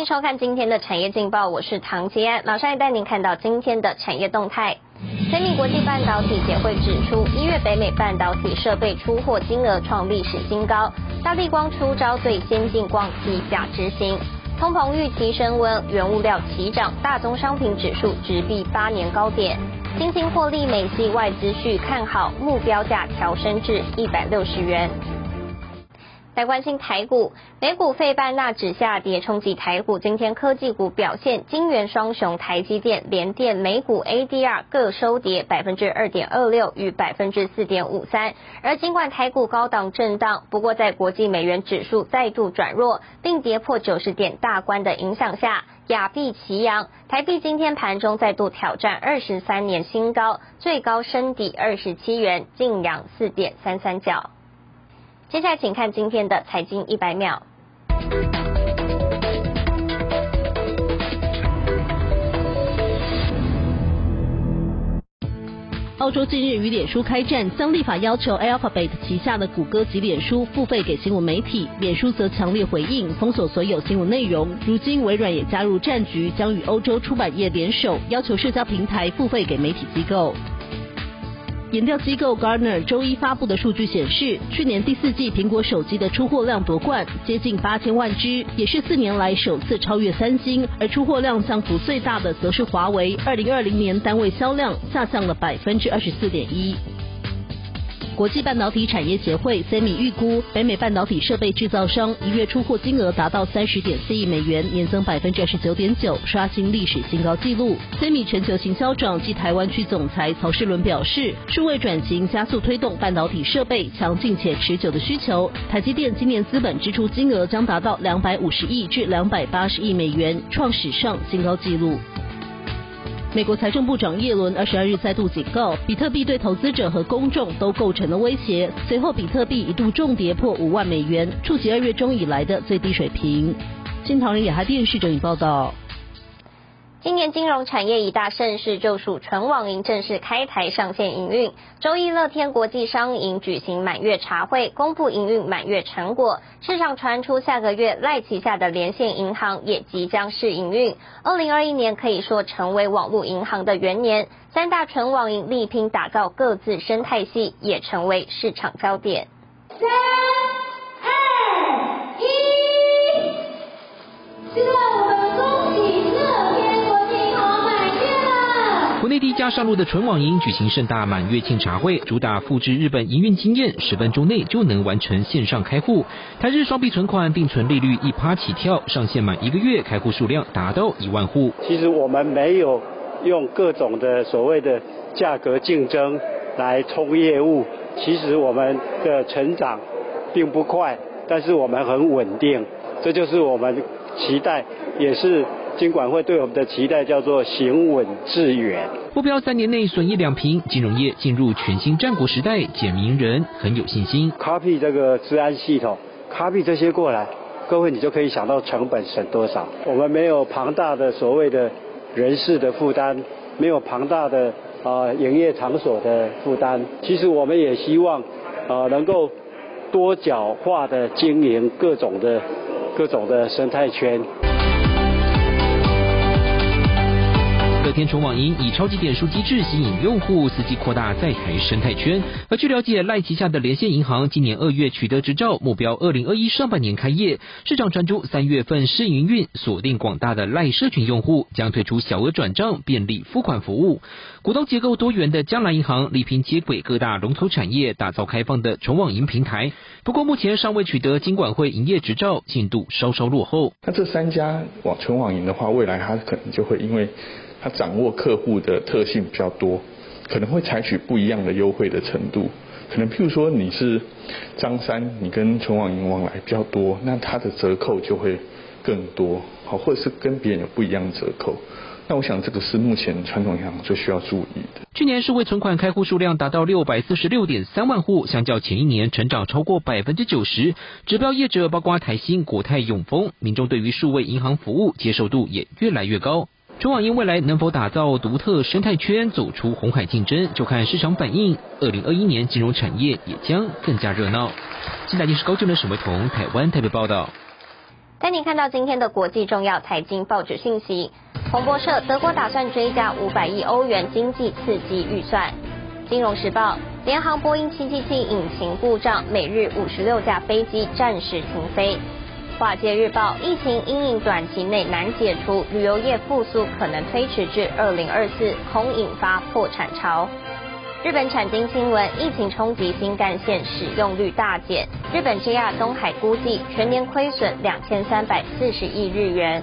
迎收看今天的产业劲报，我是唐杰安，马上带您看到今天的产业动态。三米国际半导体协会指出，一月北美半导体设备出货金额创历史新高，大力光出招最先进光机价执行。通膨预期升温，原物料齐涨，大宗商品指数直逼八年高点。新兴获利美系外资续看好，目标价调升至一百六十元。来关心台股，美股费半纳指下跌，冲击台股。今天科技股表现，金元双雄台积电、联电美股 ADR 各收跌百分之二点二六与百分之四点五三。而尽管台股高档震荡，不过在国际美元指数再度转弱，并跌破九十点大关的影响下，亚币齐扬，台币今天盘中再度挑战二十三年新高，最高升抵二十七元，净扬四点三三角。接下来，请看今天的财经一百秒。澳洲近日与脸书开战，将立法要求 Alphabet 旗下的谷歌及脸书付费给新闻媒体，脸书则强烈回应，封锁所有新闻内容。如今，微软也加入战局，将与欧洲出版业联手，要求社交平台付费给媒体机构。研调机构 Gartner 周一发布的数据显示，去年第四季苹果手机的出货量夺冠，接近八千万只，也是四年来首次超越三星。而出货量降幅最大的则是华为，二零二零年单位销量下降了百分之二十四点一。国际半导体产业协会 （SEMI） 预估，北美半导体设备制造商一月出货金额达到三十点四亿美元，年增百分之二十九点九，刷新历史新高纪录。SEMI 全球行销长及台湾区总裁曹世伦表示，数位转型加速推动半导体设备强劲且持久的需求。台积电今年资本支出金额将达到两百五十亿至两百八十亿美元，创史上新高纪录。美国财政部长耶伦二十二日再度警告，比特币对投资者和公众都构成了威胁。随后，比特币一度重跌破五万美元，触及二月中以来的最低水平。新唐人亚太电视整理报道。今年金融产业一大盛事，就属纯网银正式开台上线营运。周一，乐天国际商银举行满月茶会，公布营运满月成果。市场传出下个月赖旗下的连线银行也即将试营运。二零二一年可以说成为网络银行的元年，三大纯网银力拼打造各自生态系，也成为市场焦点。三二一，现内第一家上路的纯网银举行盛大满月庆茶会，主打复制日本营运经验，十分钟内就能完成线上开户。台日双币存款定存利率一趴起跳，上线满一个月开户数量达到一万户。其实我们没有用各种的所谓的价格竞争来冲业务，其实我们的成长并不快，但是我们很稳定，这就是我们期待，也是。金管会对我们的期待叫做行稳致远，目标三年内损益两平，金融业进入全新战国时代，简明人很有信心。copy 这个治安系统，copy 这些过来，各位你就可以想到成本省多少。我们没有庞大的所谓的人事的负担，没有庞大的啊营业场所的负担。其实我们也希望啊能够多角化的经营各种的各种的生态圈。天纯网银以超级点数机制吸引用户，伺机扩大在台生态圈。而据了解，赖旗下的连线银行今年二月取得执照，目标二零二一上半年开业。市场传出三月份试营运，锁定广大的赖社群用户，将推出小额转账便利付款服务。股东结构多元的江南银行力拼接轨各大龙头产业，打造开放的纯网银平台。不过目前尚未取得金管会营业执照，进度稍稍落后。那这三家网纯网银的话，未来它可能就会因为。他掌握客户的特性比较多，可能会采取不一样的优惠的程度。可能譬如说你是张三，你跟存网银往来比较多，那他的折扣就会更多，好，或者是跟别人有不一样折扣。那我想这个是目前传统银行最需要注意的。去年数位存款开户数量达到六百四十六点三万户，相较前一年成长超过百分之九十。指标业者包括台新、国泰、永丰，民众对于数位银行服务接受度也越来越高。中网因未来能否打造独特生态圈，走出红海竞争，就看市场反应。二零二一年金融产业也将更加热闹。现在电视高就的沈维彤台湾特别报道。带您看到今天的国际重要财经报纸信息。彭博社：德国打算追加五百亿欧元经济刺激预算。金融时报：联航波音七七七引擎故障，每日五十六架飞机暂时停飞。华尔街日报：疫情阴影短期内难解除，旅游业复苏可能推迟至二零二四，恐引发破产潮。日本产经新闻：疫情冲击新干线使用率大减，日本 JR 东海估计全年亏损两千三百四十亿日元。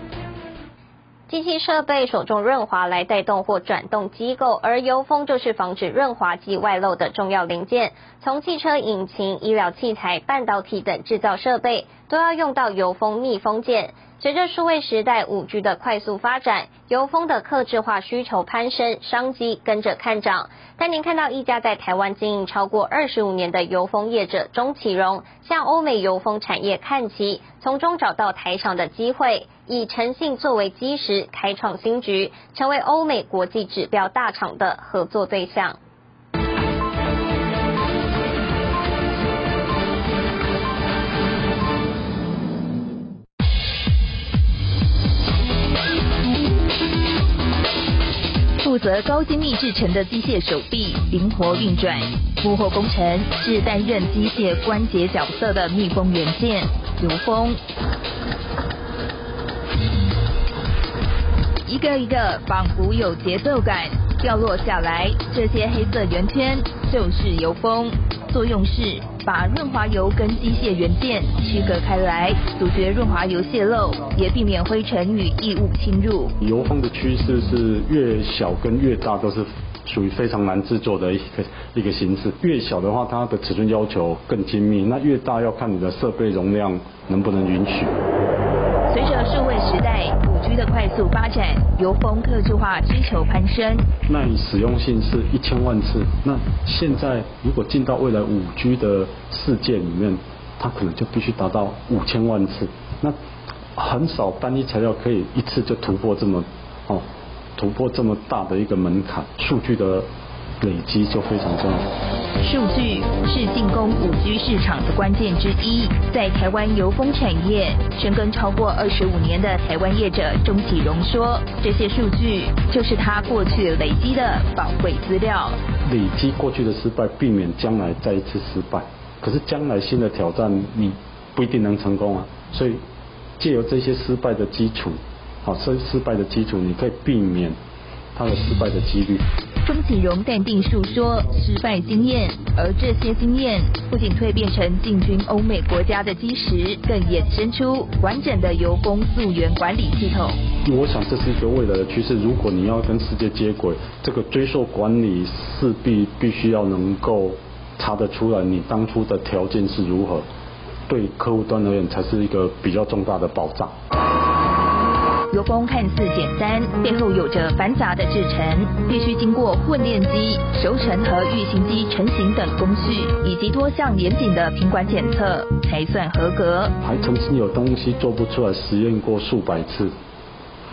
机器设备手中润滑来带动或转动机构，而油封就是防止润滑剂外漏的重要零件。从汽车引擎、医疗器材、半导体等制造设备，都要用到油封密封件。随着数位时代五 G 的快速发展，油封的客制化需求攀升，商机跟着看涨。但您看到一家在台湾经营超过二十五年的油封业者钟启荣，向欧美油封产业看齐，从中找到台厂的机会，以诚信作为基石，开创新局，成为欧美国际指标大厂的合作对象。则高精密制成的机械手臂灵活运转，幕后工程是担任机械关节角色的密封元件油封，一个一个仿佛有节奏感掉落下来，这些黑色圆圈就是油封，作用是。把润滑油跟机械元件区隔开来，阻绝润滑油泄漏，也避免灰尘与异物侵入。油封的趋势是越小跟越大都是属于非常难制作的一个一个形式。越小的话，它的尺寸要求更精密；那越大要看你的设备容量能不能允许。随着数位时代五 G 的快速发展，油封客制化需求攀升。那你使用性是一千万次，那现在如果进到未来五 G 的世界里面，它可能就必须达到五千万次。那很少单一材料可以一次就突破这么哦，突破这么大的一个门槛，数据的。累积就非常重要。数据是进攻五 G 市场的关键之一。在台湾油封产业深耕超过二十五年的台湾业者钟启荣说：“这些数据就是他过去累积的宝贵资料。累积过去的失败，避免将来再一次失败。可是将来新的挑战，你不一定能成功啊。所以借由这些失败的基础，好失失败的基础，你可以避免。”它的失败的几率。钟启荣淡定述说失败经验，而这些经验不仅蜕变成进军欧美国家的基石，更衍生出完整的油工溯源管理系统。我想这是一个未来的趋势。如果你要跟世界接轨，这个追溯管理势必必须要能够查得出来你当初的条件是如何，对客户端而言才是一个比较重大的保障。油封看似简单，背后有着繁杂的制程，必须经过混炼机、熟成和预型机成型等工序，以及多项严谨的品管检测，才算合格。还曾经有东西做不出来，实验过数百次，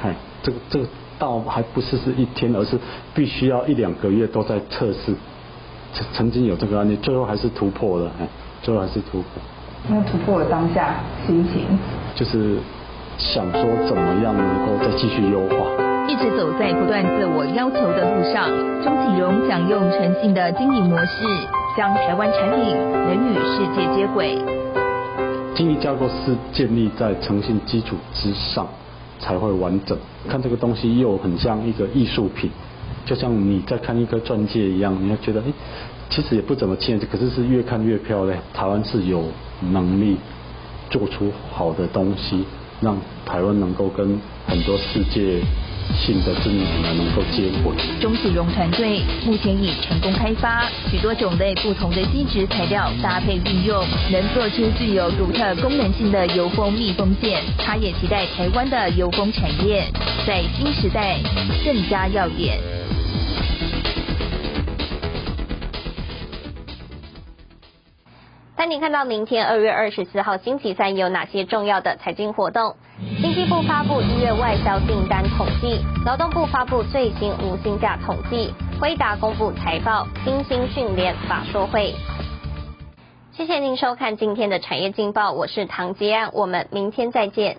嗨，这个这个倒还不是是一天，而是必须要一两个月都在测试。曾曾经有这个案例，最后还是突破了，哎，最后还是突破。那突破了当下心情？就是。想说怎么样能够再继续优化，一直走在不断自我要求的路上。钟启荣想用诚信的经营模式，将台湾产品能与世界接轨。经营架构是建立在诚信基础之上才会完整。看这个东西又很像一个艺术品，就像你在看一颗钻戒一样，你会觉得哎，其实也不怎么切，可是是越看越漂亮。台湾是有能力做出好的东西。让台湾能够跟很多世界性的知名品牌能够接轨。钟启荣团队目前已成功开发许多种类不同的基质材料搭配运用，能做出具有独特功能性的油封密封件。他也期待台湾的油封产业在新时代更加耀眼。带你看到明天二月二十四号星期三有哪些重要的财经活动。经济部发布一月外销订单统计，劳动部发布最新无薪假统计，辉达公布财报，新兴训练法说会。谢谢您收看今天的产业劲报，我是唐吉安，我们明天再见。